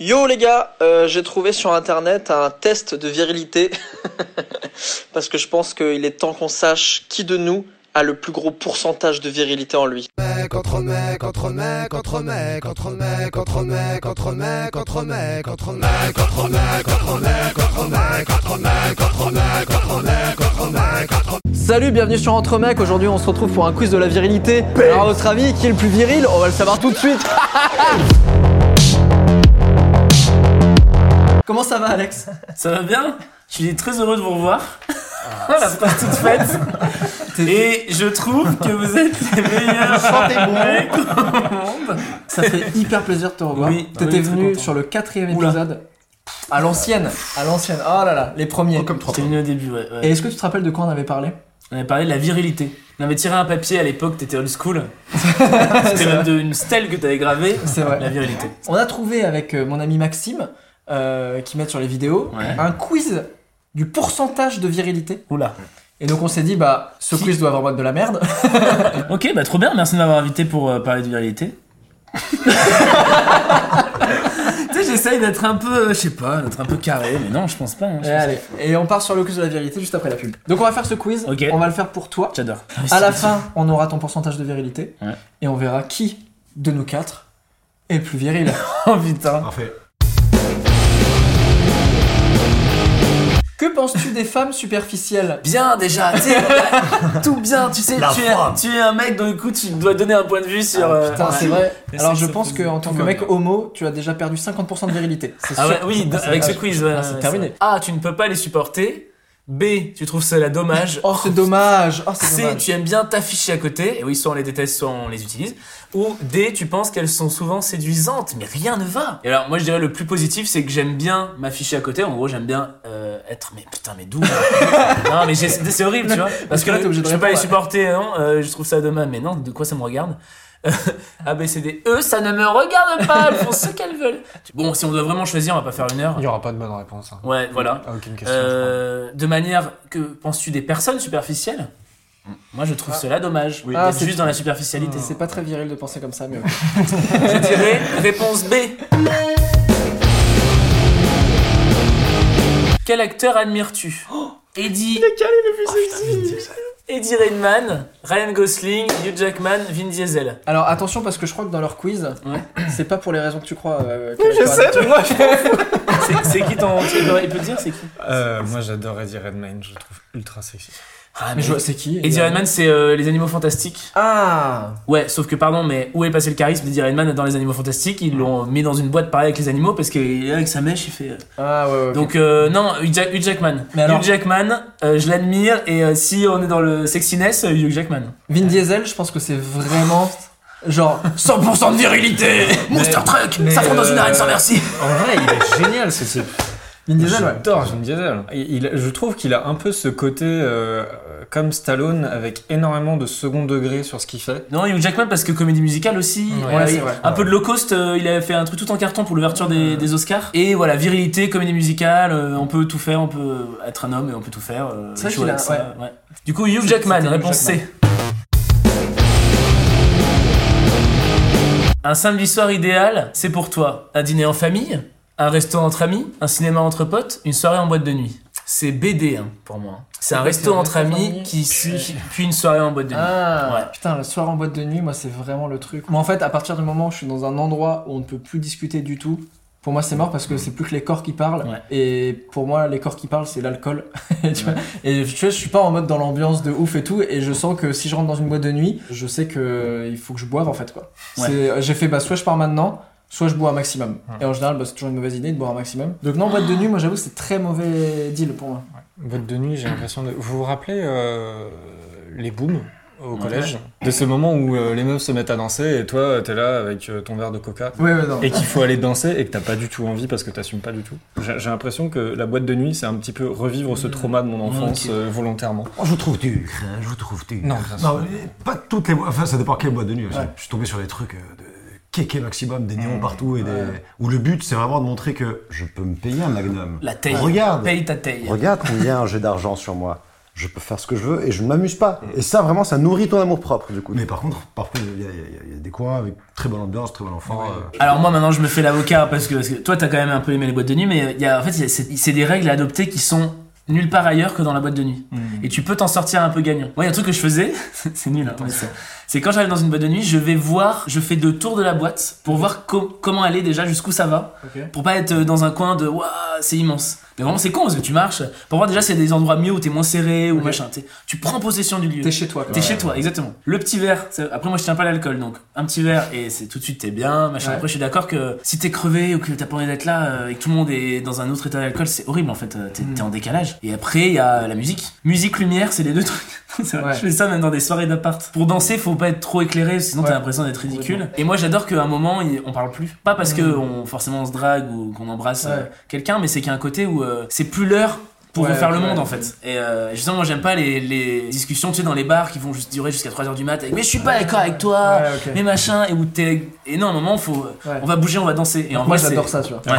Yo les gars, euh, j'ai trouvé sur internet un test de virilité parce que je pense qu'il est temps qu'on sache qui de nous a le plus gros pourcentage de virilité en lui. mec, entre mec, entre mec, entre mec, entre mec, entre mec, entre mec, entre mec, entre mec, entre mec, entre mec, entre mec, entre mec, entre mec, entre mec, entre mec, entre Salut, bienvenue sur Entre Mecs. Aujourd'hui, on se retrouve pour un quiz de la virilité. Alors, à votre avis, qui est le plus viril On va le savoir tout de suite. Comment ça va, Alex? Ça va bien? Je suis très heureux de vous revoir. La phrase toute faite. Et je trouve que vous êtes les meilleurs mecs au monde. Ça fait hyper plaisir de te revoir. Oui, T'étais oui, venu sur le quatrième Oula. épisode. À l'ancienne, à l'ancienne. Oh là là, les premiers. J'étais venu au début, ouais. ouais. Et est-ce que tu te rappelles de quoi on avait parlé? On avait parlé de la virilité. On avait tiré un papier à l'époque, t'étais old school. C'était même de- une stèle que t'avais gravée. C'est vrai. La virilité. On a trouvé avec euh, mon ami Maxime, euh, qui met sur les vidéos, Ouais. un quiz du pourcentage de virilité. Oula. Et donc on s'est dit, bah, ce quiz doit avoir mode de la merde. Ok, bah trop bien, merci de m'avoir invité pour euh, parler de virilité. tu sais, j'essaye d'être un peu, euh, je sais pas, d'être un peu carré, mais non, je pense pas. hein, je Et pense allez, et on part sur le quiz de la virilité juste après la pub. Donc on va faire ce quiz, Ok. on va le faire pour toi. J'adore. À la fin, on aura ton pourcentage de virilité. Ouais. Et on verra qui de nous quatre est le plus viril. Oh putain. Parfait. Que penses-tu des femmes superficielles? Bien déjà, tu sais, tout bien, tu sais, tu es, femme. tu es un mec, donc du coup tu dois donner un point de vue sur... euh, Putain, ouais. c'est vrai. Alors je pense qu'en tant que mec homo, tu as déjà perdu 50% de virilité. C'est Ah sûr. ouais, oui, Ah, avec ce ah, quiz, ouais, ah, c'est terminé. ça. A, tu ne peux pas les supporter. B, tu trouves cela dommage. Oh, c'est dommage. Oh, c'est C, dommage. tu aimes bien t'afficher à côté, et oui, soit on les déteste, soit on les utilise. Ou D, tu penses qu'elles sont souvent séduisantes, mais rien ne va. Et alors, moi je dirais le plus positif, c'est que j'aime bien m'afficher à côté. En gros, j'aime bien euh, être, mais putain, mais d'où Non, mais c'est horrible, tu vois. Parce que là, je peux pas les supporter, non, euh, je trouve ça dommage, mais non, de quoi ça me regarde? A, B, C, D, E, ça ne me regarde pas, elles font ce qu'elles veulent. Bon, si on doit vraiment choisir, on va pas faire une heure. Il n'y aura pas de bonne réponse. hein. Ouais, voilà. Ah, aucune question. Euh, de manière que penses-tu des personnes superficielles? Moi, je trouve cela dommage. Ah, d'être c'est- juste dans la superficialité. C'est pas très viril de penser comme ça, mais. Je dirais réponse B. Quel acteur admires-tu? Eddie. Eddie Redmayne, Ryan Gosling, Hugh Jackman, Vin Diesel. Alors attention parce que je crois que dans leur quiz, Ouais. c'est pas pour les raisons que tu crois. euh, je sais, adapté. C'est qui ton. Il peut te dire, c'est qui? Euh, moi, j'adore Eddie Redmayne, je le trouve ultra sexy. Ah, Mais je vois- c'est qui Eddie Redmayne, c'est euh, Les Animaux Fantastiques. Ah Ouais, sauf que pardon, mais où est passé le charisme d'Eddie Redmayne dans Les Animaux Fantastiques? Ils l'ont mis dans une boîte pareille avec les animaux parce qu'avec sa mèche, il fait. euh, Ah ouais, ouais. Donc euh, non, Hugh, Jack- Hugh Jackman. Mais alors- Hugh Jackman, euh, je l'admire et euh, si on est dans le sexiness, euh, Hugh Jackman. Vin Diesel, je pense que c'est vraiment genre 100% de virilité. Monster Truck, ça prend dans euh, une arène sans merci. En vrai, il est génial ce type. Vin Diesel, ouais. J'adore Vin Diesel. Il- il- je trouve qu'il a un peu ce côté euh, comme Stallone avec énormément de second degré sur ce qu'il fait. Non, Hugh Jackman parce que comédie musicale aussi. Ouais, Voilà, c'est il- vrai. Un peu de low cost, euh, il avait fait un truc tout en carton pour l'ouverture des, des Oscars. Et voilà, virilité, comédie musicale, euh, on peut tout faire, on peut être un homme et on peut tout faire. euh, C'est vrai a- ça. Du coup, Hugh Jackman, Hugh réponse C. Un samedi soir idéal, c'est pour toi. Un dîner en famille, un resto entre amis, un cinéma entre potes, une soirée en boîte de nuit. C'est BD hein, pour moi. C'est un resto entre amis qui suit, puis une soirée en boîte de nuit. Ah Ouais. putain, le soir en boîte de nuit, moi c'est vraiment le truc. Moi en fait, à partir du moment où je suis dans un endroit où on ne peut plus discuter du tout, pour moi c'est mort parce que c'est plus que les corps qui parlent. Ouais. Et pour moi, les corps qui parlent, c'est l'alcool. Et tu vois, et tu vois, je suis pas en mode dans l'ambiance de ouf et tout. Et je sens que si je rentre dans une boîte de nuit, je sais que il faut que je boive en fait quoi. Ouais. C'est- J'ai fait bah soit je pars maintenant. Soit je bois un maximum. Et en général, bah, c'est toujours une mauvaise idée de boire un maximum. Donc non, boîte de nuit, moi j'avoue, c'est très mauvais deal pour moi. Boîte de nuit, j'ai l'impression de. Vous vous rappelez euh, les booms au collège? De ces moments où euh, les meufs se mettent à danser et toi, t'es là avec euh, ton verre de coca. Ouais, ouais, non. Et qu'il faut aller danser et que t'as pas du tout envie parce que t'assumes pas du tout. J'ai j'ai l'impression que la boîte de nuit, c'est un petit peu revivre ce trauma de mon enfance Ok. euh, volontairement. Oh, je vous trouve dur, hein, je vous trouve dur. Non. Non, mais pas toutes les boîtes, enfin ça dépend quelle boîte de nuit aussi. Je suis tombé sur des trucs euh, de kéké maximum, des néons partout et des... où le but c'est vraiment de montrer que je peux me payer un magnum. La taille. Regarde, Paye ta taille. regarde combien j'ai d'argent sur moi. Je peux faire ce que je veux et je ne m'amuse pas. Et ça vraiment ça nourrit ton amour propre du coup. Mais par contre, parfois il y, a- il y a- il y a des coins avec très bonne ambiance, très bon enfant. euh, Alors moi maintenant je me fais l'avocat parce que, parce que toi t'as quand même un peu aimé les boîtes de nuit mais il y a, en fait c'est c'est des règles à adopter qui sont nulle part ailleurs que dans la boîte de nuit. Et tu peux t'en sortir un peu gagnant. Moi il y a un truc que je faisais, c'est nul hein, mais c'est- c'est quand j'arrive dans une boîte de nuit, je vais voir, je fais deux tours de la boîte pour voir co- comment aller déjà, jusqu'où ça va, Ok. pour pas être dans un coin de waouh c'est immense. Mais vraiment c'est con parce que tu marches, pour voir déjà c'est des endroits mieux où t'es moins serré ou machin. Tu prends possession du lieu. T'es chez toi. T'es chez toi, exactement. Le petit verre, après moi je tiens pas l'alcool, donc un petit verre et c'est tout de suite t'es bien, machin. Ouais. Après je suis d'accord que si t'es crevé ou que t'as pas envie d'être là euh, et que tout le monde est dans un autre état d'alcool, c'est horrible en fait, euh, t'es Mm. en décalage. Et après il y a la musique. Musique, lumière, c'est les deux trucs. Ouais. Je fais ça même dans des soirées d'appart. Pour danser, faut pas être trop éclairé, sinon Ouais. t'as l'impression d'être ridicule. Et moi j'adore qu'à un moment on parle plus. Pas parce que on, forcément on se drague ou qu'on embrasse euh, Ouais. quelqu'un, mais c'est qu'il y a un côté où euh, c'est plus l'heure pour Ouais, refaire le ouais. monde en fait. Et euh, justement, moi j'aime pas les, les discussions tu sais dans les bars qui vont juste durer jusqu'à 3h du mat avec mais je suis pas d'accord avec toi, mais machin et où t'es et non à un moment faut Ouais. on va bouger, on va danser et en Moi vrai, j'adore ça, tu vois. Ouais.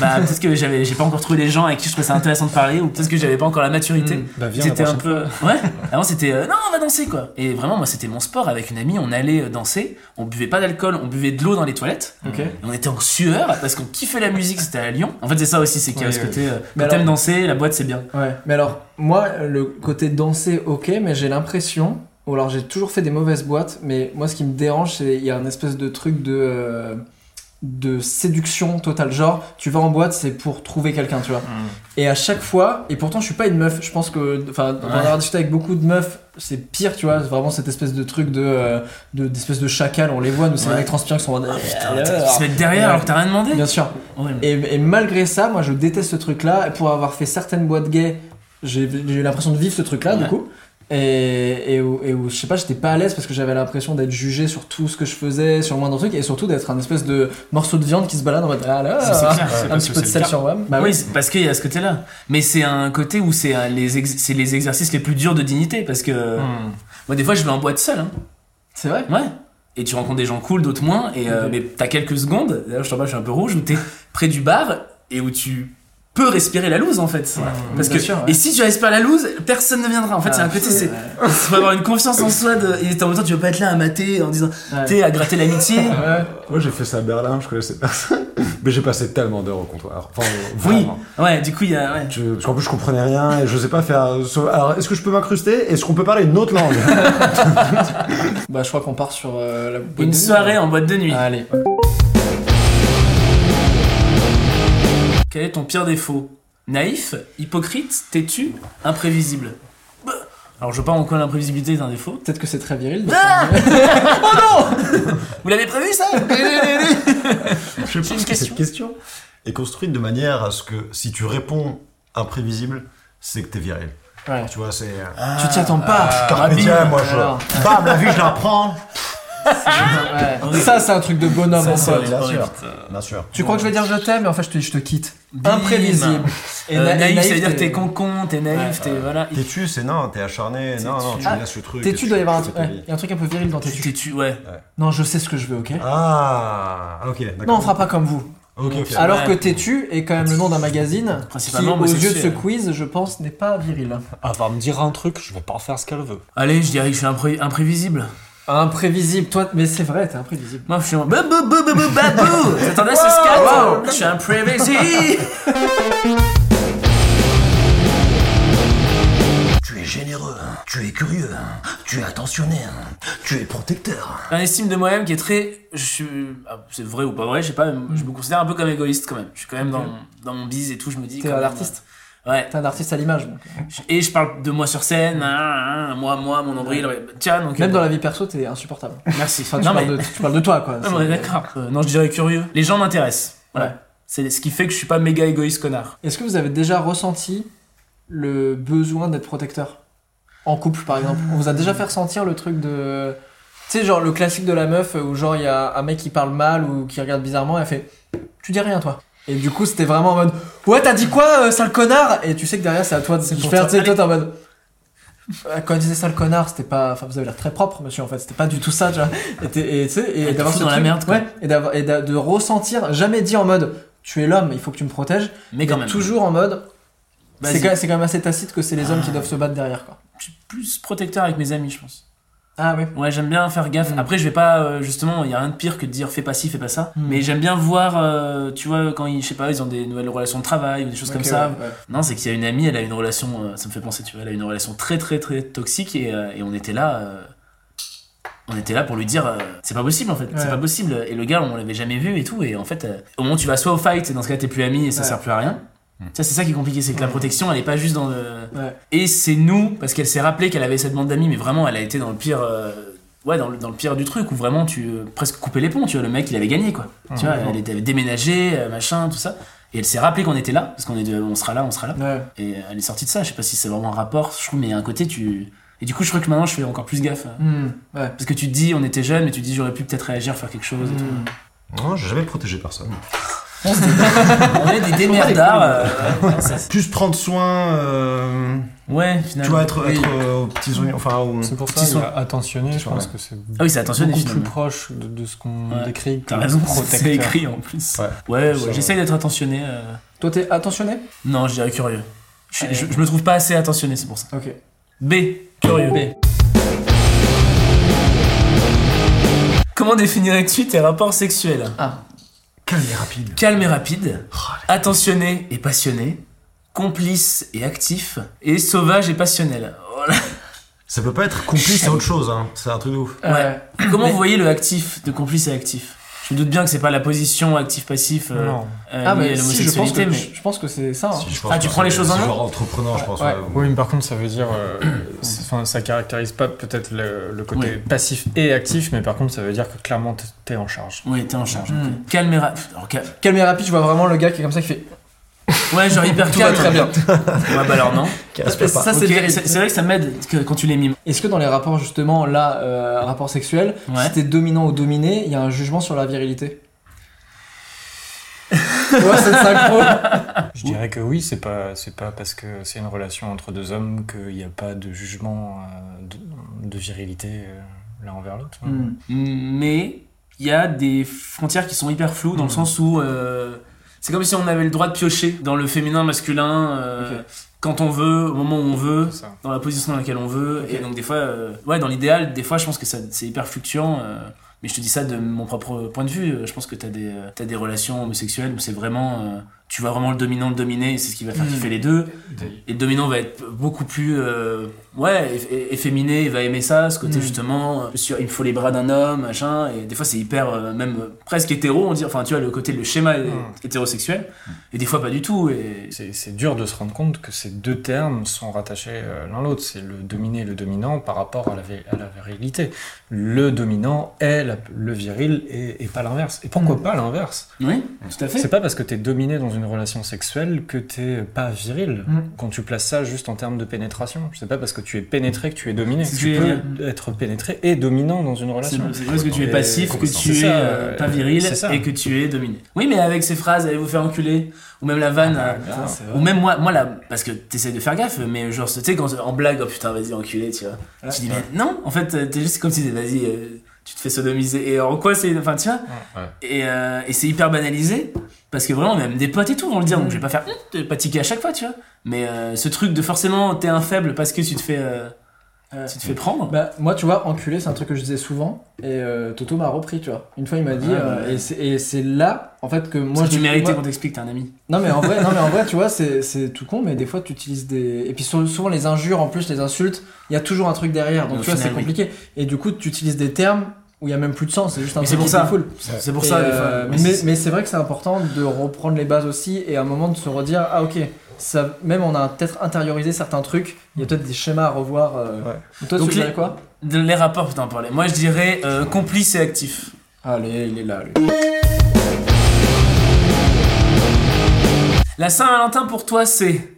Bah peut-être que j'avais j'ai pas encore trouvé les gens avec qui je trouvais ça intéressant de parler ou peut-être que j'avais pas encore la maturité. Mm. Bah, viens la C'était un peu ouais. Avant c'était euh, non, on va danser quoi. Et vraiment moi c'était mon sport avec une amie, on allait euh, danser, on buvait pas d'alcool, on buvait de l'eau dans les toilettes. Et on était en sueur parce qu'on kiffait la musique, c'était à Lyon. En fait, c'est ça aussi, c'est qu'il y a ce côté. Euh, t'aimes danser, la boîte c'est bien. Ouais. Mais alors, moi, le côté danser, ok, mais j'ai l'impression. Ou alors j'ai toujours fait des mauvaises boîtes, mais moi ce qui me dérange, c'est il y a un espèce de truc de. De séduction totale. Genre, tu vas en boîte, c'est pour trouver quelqu'un, tu vois. Et à chaque fois, et pourtant je suis pas une meuf, je pense que, enfin, Ouais. avoir discuté avec beaucoup de meufs, c'est pire, tu vois, vraiment cette espèce de truc de, euh, de d'espèce de chacal, on les voit, nous c'est Ouais. les mecs transpirants qui sont en- Putain, ils se mettent derrière alors que t'as rien demandé. Bien sûr. Et, et malgré ça, moi je déteste ce truc-là. Et pour avoir fait certaines boîtes gays, j'ai j'ai eu l'impression de vivre ce truc-là, du Ouais. coup. Et, et, où, et où, je sais pas, j'étais pas à l'aise parce que j'avais l'impression d'être jugé sur tout ce que je faisais, sur le moindre truc, et surtout d'être un espèce de morceau de viande qui se balade en mode ah là, clair, un petit peu de sel sur moi. Bah oui, parce qu'il y a ce côté-là. Mais c'est un côté où c'est les, ex- c'est les exercices les plus durs de dignité. Parce que Hmm. moi, des fois, je vais en boîte seul. Hein. C'est vrai? Ouais. Et tu rencontres des gens cool, d'autres moins. Et, euh. Mais t'as quelques secondes, d'ailleurs, je t'en je suis un peu rouge, où t'es près du bar et où tu peux respirer la loose en fait. Parce que, sûr, ouais. Et si tu respires la loose, personne ne viendra. En fait, Ah, c'est un côté, c'est. ouais. Faut avoir une confiance en soi. De, et en même temps, tu veux pas être là à mater en disant, sais, à gratter l'amitié. Ouais. Moi j'ai fait ça à Berlin, je connaissais personne. Mais j'ai passé tellement d'heures au comptoir. Enfin, Oui. Ouais, du coup, il y a. Ouais. Je, parce qu'en plus, je comprenais rien et je sais pas faire. Alors, est-ce que je peux m'incruster? Est-ce qu'on peut parler une autre langue? Bah je crois qu'on part sur euh, la boîte Une de nuit, soirée en boîte de nuit. Allez. Quel est ton pire défaut? Naïf, hypocrite, têtu, imprévisible? Bah, Alors je veux pas en quoi l'imprévisibilité est un défaut. Peut-être que c'est très viril. Ah oh non Vous l'avez prévu ça? Je pense que cette question est construite de manière à ce que si tu réponds imprévisible, c'est que t'es viril. Ouais. Tu vois, c'est. euh, Tu t'y attends pas. Carpe diem, moi je. alors. Bam, la vie, je la prends. Ça c'est un truc de bonhomme Ça, en c'est fait. horrible. Bien sûr. Bien sûr. Tu crois que je vais dire je t'aime, mais en fait je te, je te quitte. Bim. Imprévisible. Et Euh, na- et naïf, ça veut dire que t'es- t'es con-con, t'es naïf, Ouais. t'es voilà. Têtu, c'est non, t'es acharné. Non, non, tu Ah, laisses le truc. Têtu et doit y avoir un tu truc. fais ta ouais, vie. y a un truc un peu viril dans têtu. Têtu, ouais. Non, je sais ce que je veux, ok Ah, ok, d'accord. Non, on fera pas comme vous. Ok, ok. Alors que têtu est quand même le nom d'un magazine qui, Principalement aux yeux de ce homosexuel. quiz, je pense, n'est pas viril. Elle va me dire un truc, je vais pas faire ce qu'elle veut. Allez, je dirais que je suis impré- imprévisible. Imprévisible, toi, mais c'est vrai, t'es imprévisible. Moi, je suis un babou babou babou babou. Attendez ce scat Je suis imprévisible. Tu es généreux, hein. tu es curieux, hein. tu es attentionné, hein. tu es protecteur. un estime de moi-même qui est très. Je suis. ah, c'est vrai ou pas vrai, je sais pas, mais je me considère un peu comme égoïste quand même. Je suis quand même dans, dans mon bise et tout, je me dis. T'es un même, artiste Ouais. T'es un artiste à l'image. donc. Et je parle de moi sur scène, hein, hein, moi, moi, mon nombril. ouais. Tiens, donc. Même euh, dans la vie perso, t'es insupportable. Merci. Enfin, tu, non, parles mais. de, tu parles de toi, quoi. Ouais, d'accord. Euh, non, je dirais curieux. Les gens m'intéressent. Voilà. Ouais. C'est ce qui fait que je suis pas méga égoïste connard. Est-ce que vous avez déjà ressenti le besoin d'être protecteur? En couple par exemple On vous a déjà fait ressentir le truc de. Tu sais, genre le classique de la meuf où genre il y a un mec qui parle mal ou qui regarde bizarrement et elle fait Tu dis rien toi. Et du coup, c'était vraiment en mode Ouais, t'as dit quoi, euh, sale connard? Et tu sais que derrière, c'est à toi de pour faire. Tu sais, toi, t'es en mode. Euh, Quand elle disait sale connard, c'était pas. Enfin, vous avez l'air très propre, monsieur, en fait. C'était pas du tout ça, tu vois. Et, tu sais, et te d'avoir fout ce dans la merde, quoi. Ouais, et, d'avoir- et de ressentir, jamais dit en mode Tu es l'homme, il faut que tu me protèges. Mais quand même. toujours en mode. Vas-y. C'est quand, c'est quand même assez tacite que c'est les hommes qui doivent se battre derrière, quoi. Je suis plus protecteur avec mes amis, je pense. Ah oui. Ouais, j'aime bien faire gaffe. Mm. Après, je vais pas, euh, justement, il y a rien de pire que de dire fais pas ci, fais pas ça. Mm. Mais j'aime bien voir, euh, tu vois, quand ils, je sais pas, ils ont des nouvelles relations de travail ou des choses comme ça. ouais, ouais. Non, c'est qu'il y a une amie, elle a une relation, euh, ça me fait penser, tu vois, elle a une relation très très très toxique et, et on était là. on était là pour lui dire, c'est pas possible en fait, c'est Ouais. pas possible. Et le gars, on l'avait jamais vu et tout. Et en fait, au moment où tu vas soit au fight, et dans ce cas, t'es plus ami et ça Ouais. sert plus à rien. Ça, c'est ça qui est compliqué, c'est que la protection, elle est pas juste dans le. Ouais. Et c'est nous, parce qu'elle s'est rappelé qu'elle avait cette bande d'amis, mais vraiment, elle a été dans le pire. euh, Ouais, dans le, dans le pire du truc, où vraiment tu euh, presque coupé les ponts, tu vois, le mec il avait gagné quoi. Tu vois, elle était- avait déménagé, euh, machin, tout ça. Et elle s'est rappelée qu'on était là, parce qu'on est de- on sera là, on sera là. Ouais. Et elle est sortie de ça, je sais pas si c'est vraiment un rapport, je trouve, mais il y a un côté, tu. Et du coup, je crois que maintenant je fais encore plus gaffe. ouais. Parce que tu te dis, on était jeunes, mais tu te dis, j'aurais pu peut-être réagir, faire quelque chose et tout. Non, j'ai jamais protégé personne. On est des démerdards. euh, Plus prendre soin, euh, ouais, finalement. tu vois, être, Oui. être euh, aux petits oignons, enfin, au- C'est pour Petit ça attentionné, je pense ouais. que c'est Ah oui, c'est attentionné beaucoup plus proche de, de ce qu'on Ouais. décrit T'as raison, c'est écrit en plus. Ouais. Ouais, j'essaye d'être attentionné. euh. Toi, t'es attentionné? Non, je dirais curieux. Je- je me trouve pas assez attentionné, c'est pour ça. Ok. B. Curieux. B. Comment définirais-tu tes rapports sexuels? Ah. Calme et rapide. Calme et rapide, attentionné et passionné, complice et actif, et sauvage et passionnel. Voilà. Ça peut pas être complice, c'est autre chose, hein. C'est un truc de ouf. Ouais. Comment Mais- vous voyez le actif de complice et actif? Je me doute bien que c'est pas la position actif-passif euh, Non. euh, Ah, mais si, je pense l'homosexualité, que, mais je pense que c'est ça. hein. Si, Ah, tu prends les choses en main genre entrepreneur, je pense. Ouais. ouais. Oui, mais par contre, ça veut dire. euh, Enfin, ça caractérise pas peut-être le, le côté passif et actif, mais par contre, ça veut dire que clairement, t'es- en charge. Oui, t'es en charge. Ok. Calme et rapide. Calme et rapide, je vois vraiment le gars qui est comme ça qui fait. Ouais, genre hyper Tout va très bien. Ouais, bah alors non. Ça, c'est Ok, vérité. c'est c'est vrai que ça m'aide que- quand tu les mimes. Est-ce que dans les rapports, justement, là, euh, rapport sexuel, Ouais. si t'es dominant ou dominé, il y a un jugement sur la virilité Ouais, synchro. Je dirais que oui, c'est pas, c'est pas parce que c'est une relation entre deux hommes qu'il n'y a pas de jugement euh, de, de virilité euh, l'un envers l'autre. Hmm. Mais il y a des frontières qui sont hyper floues dans le sens où euh, c'est comme si on avait le droit de piocher dans le féminin, masculin, euh, quand on veut, au moment où on veut, dans la position dans laquelle on veut. Et donc des fois, euh, ouais, dans l'idéal, des fois, je pense que ça, c'est hyper fluctuant. euh, mais je te dis ça de mon propre point de vue. euh, Je pense que t'as des, euh, t'as des relations homosexuelles où c'est vraiment, euh, tu vois vraiment le dominant, le dominé, c'est ce qui va faire Mhm. kiffer les deux. Et le dominant va être beaucoup plus, euh, ouais, eff- efféminé, il va aimer ça, ce côté Mhm. justement, euh, sur, il me faut les bras d'un homme, machin. Et des fois, c'est hyper, euh, même presque hétéro, on dit. Enfin, tu vois, le côté, le schéma Mhm. hétérosexuel. Et des fois, pas du tout. Et C'est c'est dur de se rendre compte que ces deux termes sont rattachés l'un l'autre. C'est le dominé et le dominant par rapport à la, à la virilité. Le dominant est la- le viril et, et pas l'inverse. Et pourquoi Mm. pas l'inverse? Oui, tout à fait. C'est pas parce que t'es dominé dans une relation sexuelle que t'es pas viril. Mm. Quand tu places ça juste en termes de pénétration, c'est pas parce que tu es pénétré que tu es dominé. Tu je peux être pénétré et dominant dans une relation. c'est parce que tu es passif, que tu es euh, euh, pas viril et que tu es dominé. Oui, mais avec ces phrases, allez vous faire enculer, ou même la vanne, Ah, euh, putain, vrai. ou même moi, moi là, parce que t'essaies de faire gaffe, mais genre, tu sais, quand en blague, oh putain, vas-y, enculé, tu vois. tu dis, mais non, en fait, t'es juste comme si, vas-y, euh, tu te fais sodomiser. Et en quoi c'est, enfin, tu vois, Ouais. et, euh, et c'est hyper banalisé, parce que vraiment, même des potes et tout vont le dire, donc je vais pas faire, hum, pas tiquer à chaque fois, tu vois. Mais euh, ce truc de forcément, t'es un faible parce que tu te fais, euh, tu te fais prendre. Bah, moi, tu vois, enculé, c'est un truc que je disais souvent. Et euh, Toto m'a repris, tu vois. Une fois, il m'a dit. Ouais. et c'est- là, en fait, que moi. Moi, tu je- méritais qu'on t'explique, t'es un ami. Non mais en vrai, non mais en vrai, tu vois, c'est tout con, mais des fois tu utilises des et puis souvent les injures en plus, les insultes, il y a toujours un truc derrière, donc Au tu vois, c'est oui. compliqué. Et du coup, tu utilises des termes où il y a même plus de sens, c'est juste un truc c'est pour qui ça. défoule. C'est pour Et, ça, euh, mais mais c'est vrai que c'est important de reprendre les bases aussi et à un moment de se redire ah ok, ça même on a peut-être intériorisé certains trucs, il y a peut-être des schémas à revoir. euh. Ouais. Toi, Donc tu les- dirais quoi? De les rapports, putain, parler. Moi, je dirais euh, complice et actif. Allez, il est là. Lui. La Saint-Valentin pour toi, c'est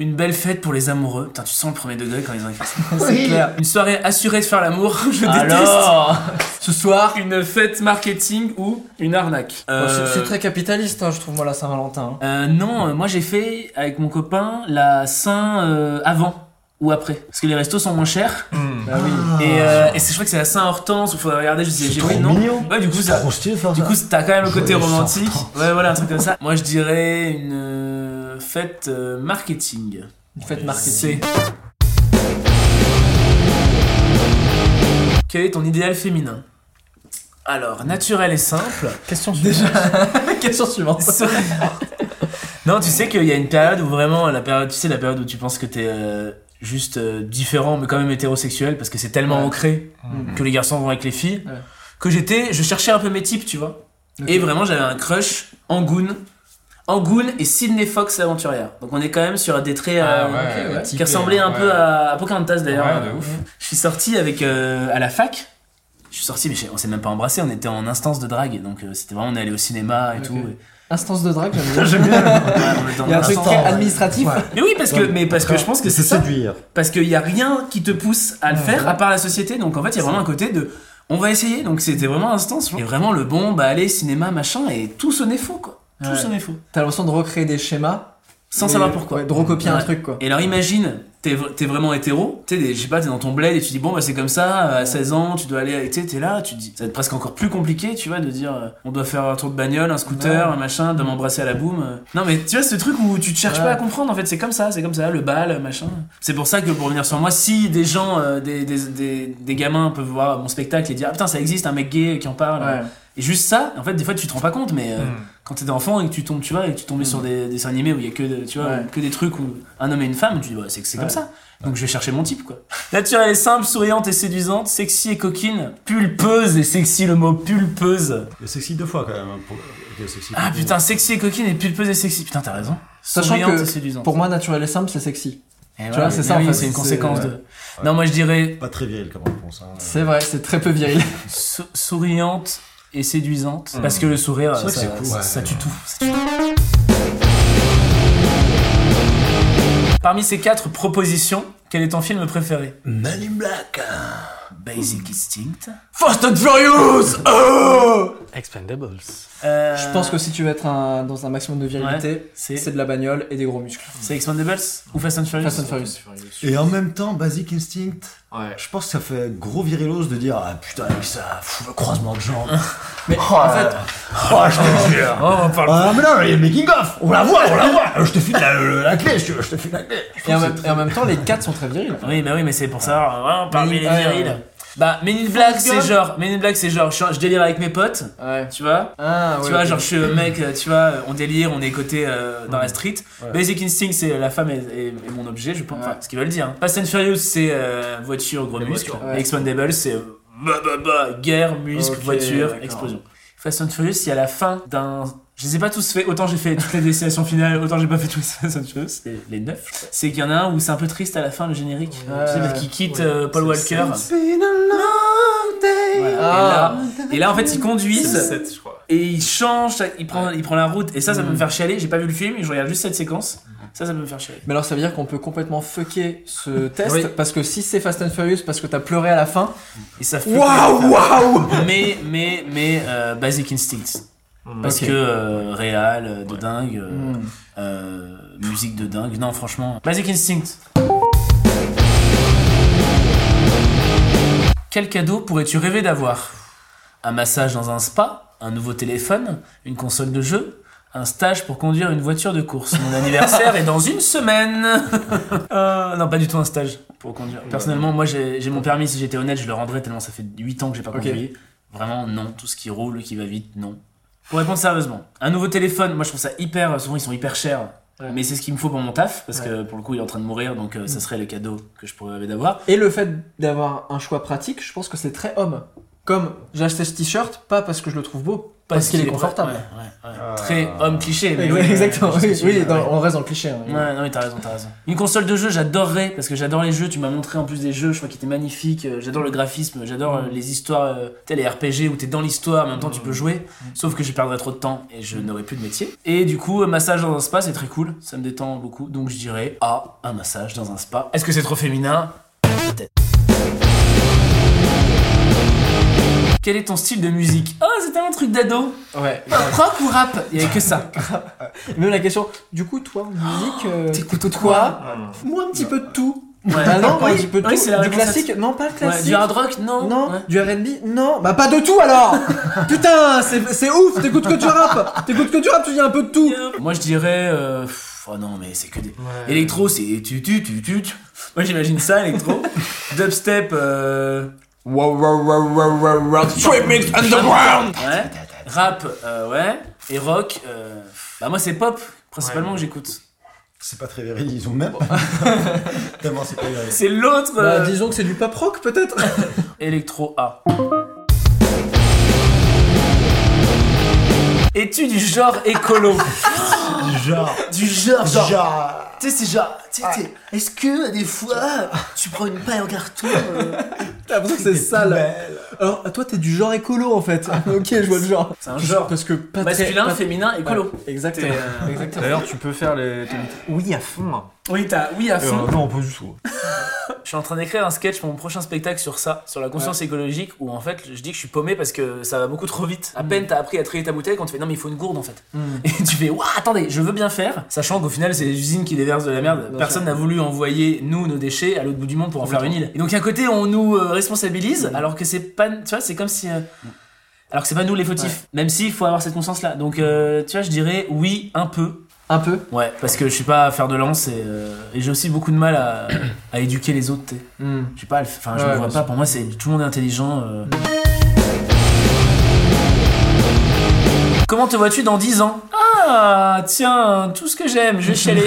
Une belle fête pour les amoureux. Putain, tu sens le premier degré quand ils ont écrit ça. C'est clair. Une soirée assurée de faire l'amour. Je déteste. Alors, ce soir, Une fête marketing ou une arnaque. Euh, c'est- c'est très capitaliste, hein, je trouve, moi, la Saint-Valentin. hein. euh, non, euh, moi j'ai fait avec mon copain la Saint euh, avant ou après. Parce que les restos sont moins chers. Bah oui. Et, euh, et c'est- je crois que c'est la Saint Hortense, il faudrait regarder, je sais, j'ai le nom. mignon. Ouais, du coup, ça, Trop stylé de faire du ça. coup, t'as quand même le côté romantique. Saint-Hortense. Ouais, voilà, un truc comme ça. Moi je dirais une euh, fête euh, marketing. Une fête marketing. C'est. Quel est ton idéal féminin? Alors, naturel et simple. Question suivante. Question suivante. non, tu sais qu'il y a une période où vraiment, la période, tu sais, la période où tu penses que t'es euh, juste euh, différent, mais quand même hétérosexuel, parce que c'est tellement Ouais. ancré que les garçons vont avec les filles, Ouais. que j'étais, je cherchais un peu mes types, tu vois. Et vraiment, j'avais un crush Angoon. Angoon et Sydney Fox l'aventurière. Donc on est quand même sur des traits Ah euh, ouais, ouais. qui typé, ressemblaient un ouais. peu à, à Pocahontas d'ailleurs. Ouais, de ouf. Je suis sorti avec euh, à la fac. Je suis sorti, mais je- on s'est même pas embrassé. On était en instance de drague, donc euh, c'était vraiment on est allé au cinéma et tout. et- Instance de drague, j'aime bien. Ouais, Il y a un truc instance. très administratif. Mais oui, parce que, mais parce que je pense que c'est ça. séduire. Parce qu'il y a rien qui te pousse à le Ouais, faire à part la société. Donc en fait, il y a vraiment un côté de. On va essayer. Donc c'était vraiment instance. Et vraiment le bon, bah allez, cinéma, machin, et tout sonnait faux, quoi. Tout Ouais. sonnait faux. T'as l'impression de recréer des schémas. Sans savoir pourquoi. ouais, de recopier un truc, quoi. Et alors imagine, t'es t'es vraiment hétéro, t'es des- je sais pas, t'es dans ton bled et tu dis bon bah c'est comme ça, à 16 ans, tu dois aller, t'es là, tu te dis, ça va être presque encore plus compliqué, tu vois, de dire euh, on doit faire un tour de bagnole, un scooter, Ouais. un machin, de m'embrasser à la boum. euh. Non mais tu vois ce truc où tu te cherches Ouais. pas à comprendre, en fait c'est comme ça, c'est comme ça, le bal, machin. C'est pour ça que pour revenir sur moi, si des gens, euh, des, des, des, des gamins peuvent voir mon spectacle et dire ah putain ça existe un mec gay qui en parle, Ouais. et juste ça, en fait des fois tu te rends pas compte, mais euh, quand t'étais enfant et que tu tombes, tu vois, et que tu tombais sur des, des dessins animés où il y a que, de- tu vois, Ouais. que des trucs où un homme et une femme, tu dis, ouais, c'est que c'est comme ça. Donc je vais chercher mon type, quoi. Naturelle et simple, souriante et séduisante, sexy et coquine, pulpeuse et sexy, le mot pulpeuse. Il y a sexy deux fois quand même. hein, Pour... sexy Ah putain, sexy et coquine et pulpeuse et sexy. Putain, t'as raison. Sachant Souriante que et séduisante. Pour moi, naturel et simple, c'est sexy. Et tu vois, c'est ça, en oui, fait, c'est une conséquence de. ouais. Non, moi je dirais Pas très viril comme réponse. hein. C'est vrai, c'est très peu viril. sou- souriante et séduisante. Parce que le sourire, ça, que c'est cool, ça- ouais. ça tue tout. Ça tue tout. Parmi ces quatre propositions, quel est ton film préféré? Man in Black. Basic Instinct. Fast and Furious oh Expendables. Euh, Je pense que si tu veux être un- dans un maximum de virilité, c'est c'est de la bagnole et des gros muscles. c'est Expendables ou Fast and Furious? Fast and Furious. Et en même temps, Basic Instinct. Ouais. Je pense que ça fait gros virilos de dire Ah putain, avec ça, fou, le croisement de jambes. Mais en fait, Oh, je te jure. Oh, on parle. Ah, mais non, il y a le making of. On la voit, on la voit. Je te file la, la clé, je te file la clé. Et en, même, que et en même temps, les quatre sont très virils. Oui, bah oui, mais c'est pour ça. Parmi Mais- les virils. Bah, Men in Black, c'est genre. Men in Black, c'est genre. Je, je délire avec mes potes, Ouais. tu vois. Ah, ouais. tu vois, genre, je suis mec, euh, tu vois, on délire, on est côté euh, dans la street. Ouais. Basic Instinct, c'est la femme et, mon objet, je pense. Enfin, ce qu'ils veulent dire. hein. Fast and Furious, c'est euh, voiture, gros muscle. Expandables, c'est euh, bah, bah, bah, guerre, muscle, Ok, voiture, explosion. Fast and Furious, il y a la fin d'un. Je les ai pas tous fait, autant j'ai fait toutes les destinations finales, autant j'ai pas fait tous les and Furious, les, neuf. C'est qu'il y en a un où c'est un peu triste à la fin, le générique. Ouais. Tu sais, parce qu'il quitte Ouais. euh, Paul C'est- Walker. It's been a long day. Voilà. Ah. Et, là, et là, en fait, ils conduisent 7, je crois. et ils changent, il prend, il prend la route. Et ça, ça peut me faire chialer. J'ai pas vu le film, je regarde juste cette séquence. Ça, ça peut me faire chialer. Mais alors ça veut dire qu'on peut complètement fucker ce test Oui. parce que si c'est Fast and Furious parce que t'as pleuré à la fin, Et ça fait. waouh waouh Mais, mais, mais, euh, Basic Instincts. Parce que euh, réal euh, de dingue, euh, Hmm. euh, musique de dingue. Non, franchement. Basic Instinct. Quel cadeau pourrais-tu rêver d'avoir? Un massage dans un spa? Un nouveau téléphone? Une console de jeu? Un stage pour conduire une voiture de course? Mon anniversaire est dans une semaine. Euh, non, pas du tout un stage pour conduire. Personnellement, moi, j'ai mon permis. Si j'étais honnête, je le rendrais tellement ça fait 8 ans que j'ai pas conduit. Vraiment, non. Tout ce qui roule, qui va vite, non. Pour répondre sérieusement, un nouveau téléphone, moi je trouve ça hyper. Souvent ils sont hyper chers. Ouais. Mais c'est ce qu'il me faut pour mon taf, parce que pour le coup il est en train de mourir, donc euh, ça serait le cadeau que je pourrais d'avoir. Et le fait d'avoir un choix pratique, je pense que c'est très homme. Comme j'ai acheté ce t-shirt, pas parce que je le trouve beau, Parce qu'il est confortable. Ouais, ouais, ouais. Ah. Très homme cliché. Mais oui, Exactement, oui, on reste dans le cliché. hein. Ouais, non mais t'as raison, t'as raison. Une console de jeu, j'adorerais parce que j'adore les jeux. Tu m'as montré en plus des jeux, je crois qu'ils étaient magnifiques. euh, J'adore le graphisme, j'adore euh, les histoires, euh, tu les RPG où t'es dans l'histoire, en même temps tu peux jouer. Sauf que je perdrais trop de temps et je n'aurais plus de métier. Et du coup, euh, massage dans un spa, c'est très cool, ça me détend beaucoup. Donc je dirais A, un massage dans un spa. Est-ce que c'est trop féminin? Quel est ton style de musique Oh, c'était un truc d'ado. Ouais. Rock ou rap? Il y avait que ça. Même la question, du coup, toi, en musique, euh, T'écoutes quoi? Moi, un petit peu de tout. Ouais. Ah non, moi, un Oui, petit peu de oui, tout. c'est du classique Non, pas le Ouais, classique. du hard rock Non. Non, Ouais. du R&B Non, bah pas de tout alors Putain, c'est c'est ouf, t'écoutes que du rap T'écoutes que du rap, tu dis un peu de tout Moi je dirais. euh, oh non, mais c'est que des. Électro, c'est tu tu tu tu. tu. Moi j'imagine ça, électro. Dubstep. Euh... Wow, wow, wow, wow, wow, wow. Street Mix Underground Ouais. Rap, euh, ouais. Et rock, euh... bah moi c'est pop, principalement que j'écoute. C'est pas très viril, ils ont même. Tellement c'est pas viril. C'est l'autre. Bah euh, disons que c'est du pop rock peut-être Électro A. Es-tu du genre écolo? Genre. Du genre, genre. Genre. Tu sais, c'est genre. tu sais, Est-ce que des fois tu prends une paille en carton euh, T'as l'impression que c'est sale Alors, toi, t'es du genre écolo en fait Ok, je vois le genre. C'est un genre. Parce que pas très- Masculin, pas- féminin, écolo. Ouais, Exactement. Euh, Exactement. D'ailleurs, tu peux faire les. Oui, à fond. Oui, t'as oui à fond. Euh, non, pas du tout. Je suis en train d'écrire un sketch pour mon prochain spectacle sur ça, sur la conscience écologique, où en fait je dis que je suis paumé parce que ça va beaucoup trop vite. À peine t'as appris à trier ta bouteille quand tu fais non mais il faut une gourde en fait. Mm. Et tu fais waouh attendez je veux bien faire, sachant qu'au final c'est les usines qui déversent de la merde. Bien Personne n'a voulu envoyer nous nos déchets à l'autre bout du monde pour en faire une île. Et donc à côté on nous euh, Mm. responsabilise alors que c'est pas, tu vois c'est comme si euh, alors que c'est pas nous les fautifs. Même s'il faut avoir cette conscience là. Donc euh, tu vois je dirais oui un peu. Un peu Ouais, parce que je suis pas à faire de lance et, euh, et j'ai aussi beaucoup de mal à, à éduquer les autres. Hmm. Je sais pas, enfin je Ouais, me vois pas. Pour moi, c'est tout le monde est intelligent. euh. Comment te vois-tu dans 10 ans? Ah, tiens, tout ce que j'aime, je vais chialer.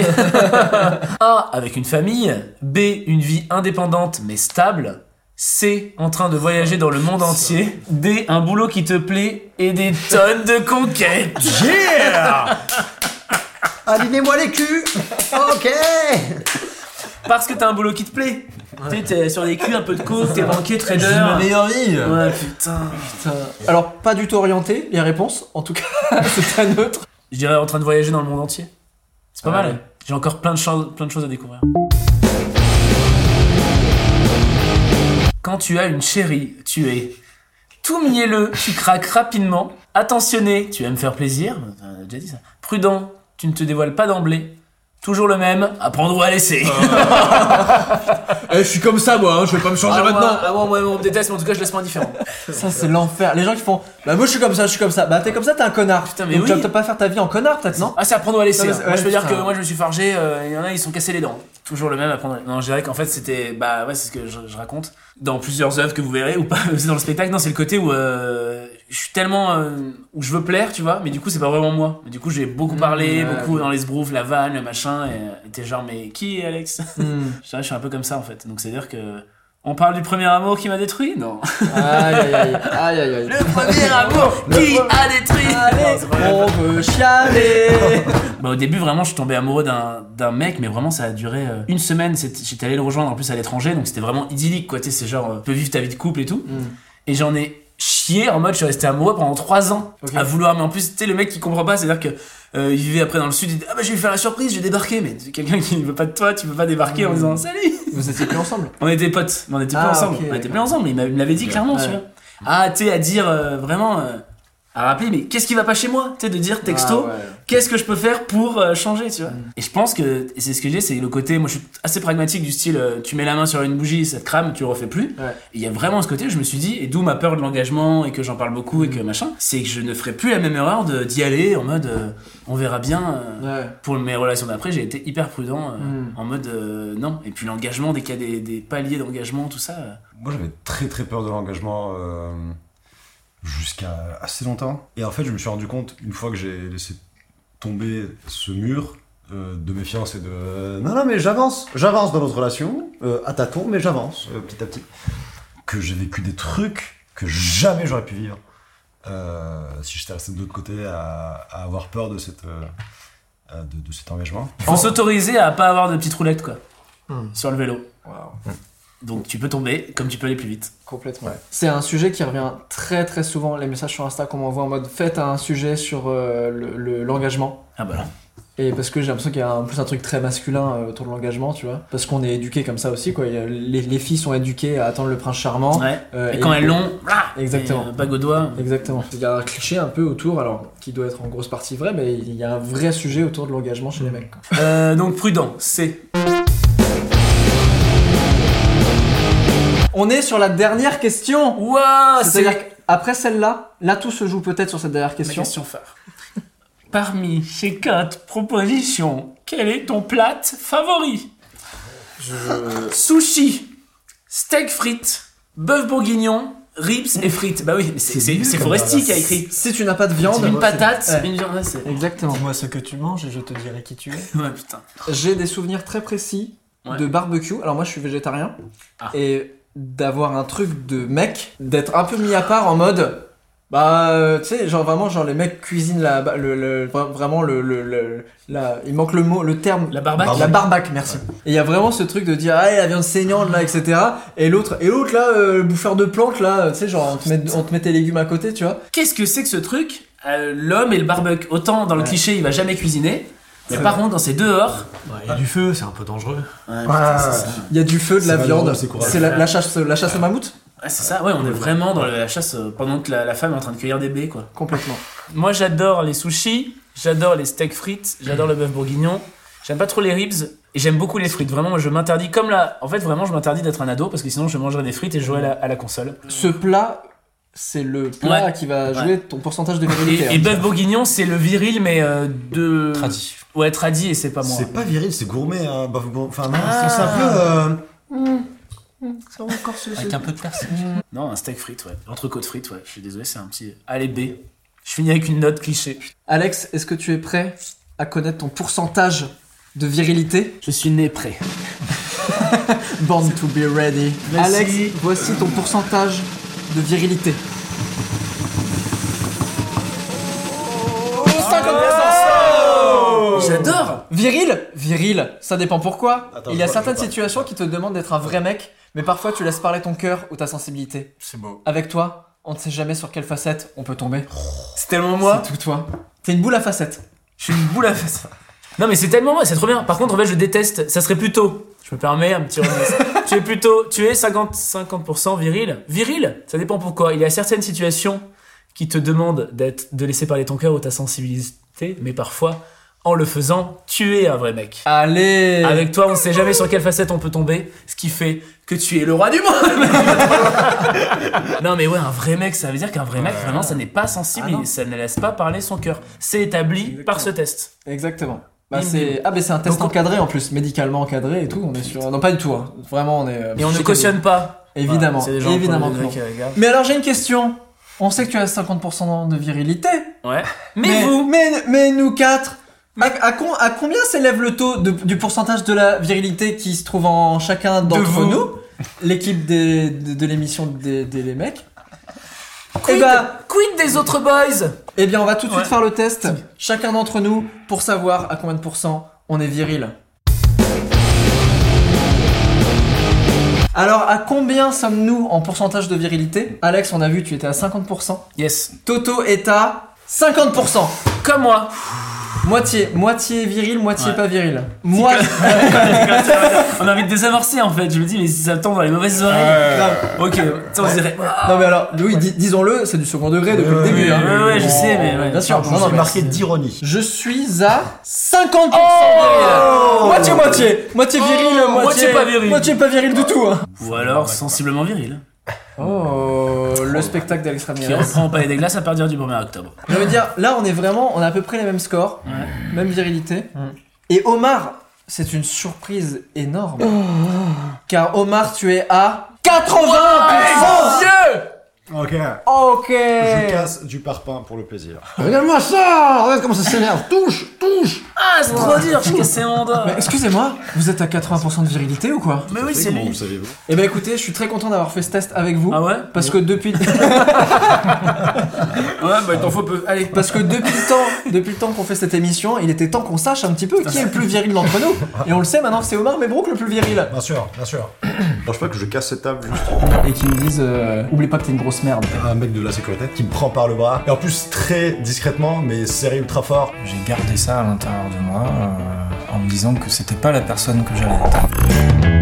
A. Avec une famille. B. Une vie indépendante mais stable. C. En train de voyager dans le monde entier. D. Un boulot qui te plaît et des tonnes de conquêtes. Yeah Alignez-moi les culs Ok Parce que t'as un boulot qui te plaît. Tu sais, t'es sur des culs, un peu de coke, t'es banquier, trader. meilleure vie Ouais, putain. Putain. Alors, pas du tout orienté, les réponses. En tout cas, c'est un autre. Je dirais en train de voyager dans le monde entier. C'est pas mal. J'ai encore plein de, choses, plein de choses à découvrir. Quand tu as une chérie, tu es tout mielleux, tu craques rapidement, attentionné, tu aimes faire plaisir, on a déjà dit ça. Prudent, tu ne te dévoiles pas d'emblée. Toujours le même, apprendre ou à laisser. Eh, je suis comme ça, moi, hein, je vais pas me changer Ah, maintenant. moi, ah, moi, moi, on me déteste, mais en tout cas, je laisse moi indifférent. Ça, c'est l'enfer. Les gens qui font Bah, moi, je suis comme ça, je suis comme ça. Bah, t'es comme ça, t'es un connard. Putain, mais Donc, tu oui. vas peut-être pas faire ta vie en connard, peut-être, non? Ah, c'est apprendre ou à laisser. Non, hein. Moi, je peux dire que moi, je me suis fargé, euh, il y en a, ils sont cassés les dents. Toujours le même apprendre. Non, je dirais qu'en fait, c'était. Bah, ouais, c'est ce que je, je raconte. Dans plusieurs œuvres que vous verrez, ou pas dans le spectacle. Non, c'est le côté où euh, je suis tellement. euh, où je veux plaire, tu vois, mais du coup, c'est pas vraiment moi. Mais du coup, j'ai beaucoup parlé, Mmh, ouais, beaucoup dans les sbroufs, la vanne, le machin, et et t'es genre, mais qui est Alex? Hmm. Je suis un peu comme ça, en fait. Donc, c'est-à-dire que. On parle du premier amour qui m'a détruit? Non. Aïe, aïe, aïe. Aïe. Le premier amour qui a détruit vrai. On veut chialer. Bah, au début, vraiment, je suis tombé amoureux d'un mec, mais vraiment, ça a duré euh, une semaine. J'étais allé le rejoindre en plus à l'étranger, donc c'était vraiment idyllique, quoi. Tu sais, c'est genre, euh, tu peux vivre ta vie de couple et tout. Mm. Et j'en ai chié en mode, je suis resté amoureux pendant trois ans Ok. à vouloir. Mais en plus, tu sais, le mec qui comprend pas, c'est-à-dire que euh, il vivait après dans le sud, il dit, ah bah, je vais lui faire la surprise, je vais débarquer. Mais quelqu'un qui ne veut pas de toi, tu peux pas débarquer en Mm. disant, salut Vous étiez plus ensemble On était potes, mais on était plus Ah, ensemble. on était plus ensemble, mais il m'a- il me l'avait dit clairement, tu vois. Ah, tu sais, à dire euh, vraiment. À rappeler, mais qu'est-ce qui va pas chez moi? Tu sais, de dire texto, Ah, ouais. qu'est-ce que je peux faire pour euh, changer, tu vois? Mm. Et je pense que, et c'est ce que j'ai, c'est le côté, moi je suis assez pragmatique du style, euh, tu mets la main sur une bougie, ça te crame, tu le refais plus. Ouais. Il y a vraiment ce côté, je me suis dit, et d'où ma peur de l'engagement, et que j'en parle beaucoup, et Mm. que machin, c'est que je ne ferai plus la même erreur de- d'y aller en mode, euh, on verra bien. euh, Ouais. Pour mes relations d'après, j'ai été hyper prudent, euh, Mm. en mode, euh, non. Et puis l'engagement, dès qu'il y a des, des paliers d'engagement, tout ça. euh, Moi, j'avais très très peur de l'engagement euh, jusqu'à assez longtemps. Et en fait, je me suis rendu compte, une fois que j'ai laissé tomber ce mur euh, de méfiance et de euh, non, non, mais j'avance, j'avance dans notre relation, euh, à tâtons, mais j'avance euh, petit à petit, que j'ai vécu des trucs que jamais j'aurais pu vivre euh, si j'étais resté de l'autre côté à, à avoir peur de, cette, de, de cet engagement. Il faut s'autoriser à pas avoir de petites roulettes, quoi. Hmm. Sur le vélo. Donc tu peux tomber comme tu peux aller plus vite. Complètement. C'est un sujet qui revient très très souvent, les messages sur Insta qu'on m'envoie en mode faites un sujet sur euh, le- le- l'engagement. Ah bah là. Et parce que j'ai l'impression qu'il y a en plus un truc très masculin euh, autour de l'engagement, tu vois. Parce qu'on est éduqué comme ça aussi, quoi. A- les, les filles sont éduquées à attendre le prince charmant. Ouais. Euh, et quand elles l'ont, Exactement. et, euh, bague au doigt. Exactement. Il y a un cliché un peu autour, alors qui doit être en grosse partie vrai, mais il y a un vrai sujet autour de l'engagement chez les mecs. quoi. Euh, donc prudent, c'est. On est sur la dernière question. Waouh, c'est C'est-à-dire qu'après celle-là, là tout se joue peut-être sur cette dernière ma question. question phare. Parmi ces quatre propositions, quel est ton plat favori? Sushi, steak frites, bœuf bourguignon, ribs et frites. Bah oui, mais c'est Foresti qui a écrit. Si tu n'as pas de viande, une patate, Ouais. une viande. ouais, Exactement. Dis-moi ce que tu manges et je te dirai qui tu es. Ouais, putain. J'ai des souvenirs très précis Ouais. de barbecue. Alors moi je suis végétarien. Ah. Et d'avoir un truc de mec, d'être un peu mis à part en mode... Bah, euh, tu sais, genre vraiment, genre les mecs cuisinent la, le, le- vra- vraiment le, le, le- la, il manque le mot, le terme. La barbaque La barbaque, merci. Et il y a vraiment ce truc de dire, ah, la viande saignante là, etc. Et l'autre, et l'autre là, euh, le bouffeur de plantes là, tu sais, genre on te, met, on te met tes légumes à côté, tu vois. Qu'est-ce que c'est que ce truc? Euh, L'homme et le barbecue. Autant dans le Ouais. cliché, il va jamais cuisiner. Mais par contre, dans ces dehors. Il y a du feu, c'est un peu dangereux. Ouais. Il y a du feu, de la viande. c'est la, la chasse, la chasse au mammouth Ouais, c'est ça, ouais, on est vraiment dans la chasse euh, pendant que la, la femme est en train de cueillir des baies, quoi. Complètement. Moi, j'adore les sushis, j'adore les steaks frites, j'adore le bœuf bourguignon. J'aime pas trop les ribs et j'aime beaucoup les frites. Vraiment, moi, je m'interdis comme là. En fait, vraiment, je m'interdis d'être un ado parce que sinon, je mangerais des frites et je jouerais à la, à la console. Ce plat, c'est le plat Ouais. qui va jouer ton pourcentage de virilité. Et, et hein. bœuf bourguignon, c'est le viril, mais euh, de. Tradi. Ouais, tradi et c'est pas moi. C'est pas viril, c'est gourmet. Hein. Enfin, non, Ah. c'est- un peu. euh, Avec un peu de persil. Non, un steak frites, ouais. Entrecôte frites, ouais. Je suis désolé, c'est un petit. Allez, B. Je finis avec une note cliché. Alex, est-ce que tu es prêt à connaître ton pourcentage de virilité? Je suis né prêt. Born to be ready. Merci. Alex, voici ton pourcentage de virilité. 50% J'adore Viril Viril, ça dépend pourquoi. Attends, Il y a je vois, certaines je vois. situations qui te demandent d'être un vrai mec, mais parfois tu laisses parler ton cœur ou ta sensibilité. C'est beau. Avec toi, on ne sait jamais sur quelle facette on peut tomber. C'est tellement moi. C'est tout toi. T'es une boule à facettes. Je suis une boule à face. Non mais c'est tellement moi, c'est trop bien. Par contre, en fait, je déteste. Ça serait plutôt. Je me permets un petit remise. tu es plutôt. Tu es 50, 50% viril. Viril Ça dépend pourquoi. Il y a certaines situations qui te demandent d'être, de laisser parler ton cœur ou ta sensibilité, mais parfois, en le faisant, tu es un vrai mec. Allez Avec toi, on sait jamais sur quelle facette on peut tomber, ce qui fait que tu es le roi du monde. non mais ouais, un vrai mec, ça veut dire qu'un vrai mec, vraiment, ça n'est pas sensible, Ah ça ne laisse pas parler son cœur. C'est établi par ce test. Exactement. Bah, Bim, c'est... Ah, mais c'est un test Donc, encadré en plus, médicalement encadré et tout. On est sur. Non, pas du tout. hein. Vraiment, on est. euh, Et on ne chez cautionne pas. Évidemment. Voilà, c'est des gens évidemment que non. euh. Mais alors, j'ai une question. On sait que tu as 50% de virilité. Ouais. Mais, vous Mais, mais nous quatre. À, à con- à combien s'élève le taux de- du pourcentage de la virilité qui se trouve en chacun d'entre vous. nous? L'équipe des- de, de l'émission des, des les mecs. Quid, Eh quid des autres boys eh bien, on va tout de suite Ouais. faire le test, chacun d'entre nous, pour savoir à combien de pourcents on est viril. Alors, à combien sommes-nous en pourcentage de virilité? Alex, on a vu, tu étais à 50%. Yes. Toto est à 50%. Comme moi. Moitié, moitié viril, moitié Ouais. pas viril. Moi, on a envie de désamorcer en fait. Je me dis, mais si ça tombe dans les mauvaises oreilles. Ok, ça on dirait. non mais alors, oui, dis- disons-le, c'est du second degré depuis le début. ouais, hein. ouais, ouais, je sais, mais ouais. Bien sûr, Je non, non, marqué d'ironie. Je suis à 50% viril. Moitié moitié, moitié viril, Oh, moitié, moitié pas viril. moitié pas viril du tout. hein. Ou alors sensiblement viril. Oh, le spectacle d'Alex Qui Ramirez. reprend au palais des glaces à partir du 1er octobre. Je veux dire, là on est vraiment, on a à peu près les mêmes scores, Ouais. même virilité. Et Omar, c'est une surprise énorme. Car Omar, tu es à 80% Dieu Ok. Ok Je casse du parpaing pour le plaisir. Regarde-moi ça Regarde comment ça s'énerve Touche Touche Ah, c'est trop dur, je cassé mon doigt. Mais excusez-moi, vous êtes à 80% de virilité ou quoi? Mais oui, c'est Comment lui. vous savez-vous? Eh ben écoutez, je suis très content d'avoir fait ce test avec vous. Ah ouais? Parce que depuis... Ouais, bah il t'en faut peu. Allez. Parce que depuis le temps, depuis le temps qu'on fait cette émission, il était temps qu'on sache un petit peu qui est le plus viril d'entre nous. Et on le sait maintenant, c'est Omar Mebrook le plus viril. Bien sûr, bien sûr. Je pas que je casse cette table juste. Et qui me disent, euh, oublie pas que t'es une grosse merde. Un mec de la sécurité qui me prend par le bras. Et en plus, très discrètement, mais serré ultra fort. J'ai gardé ça à l'intérieur de moi euh, en me disant que c'était pas la personne que j'allais être.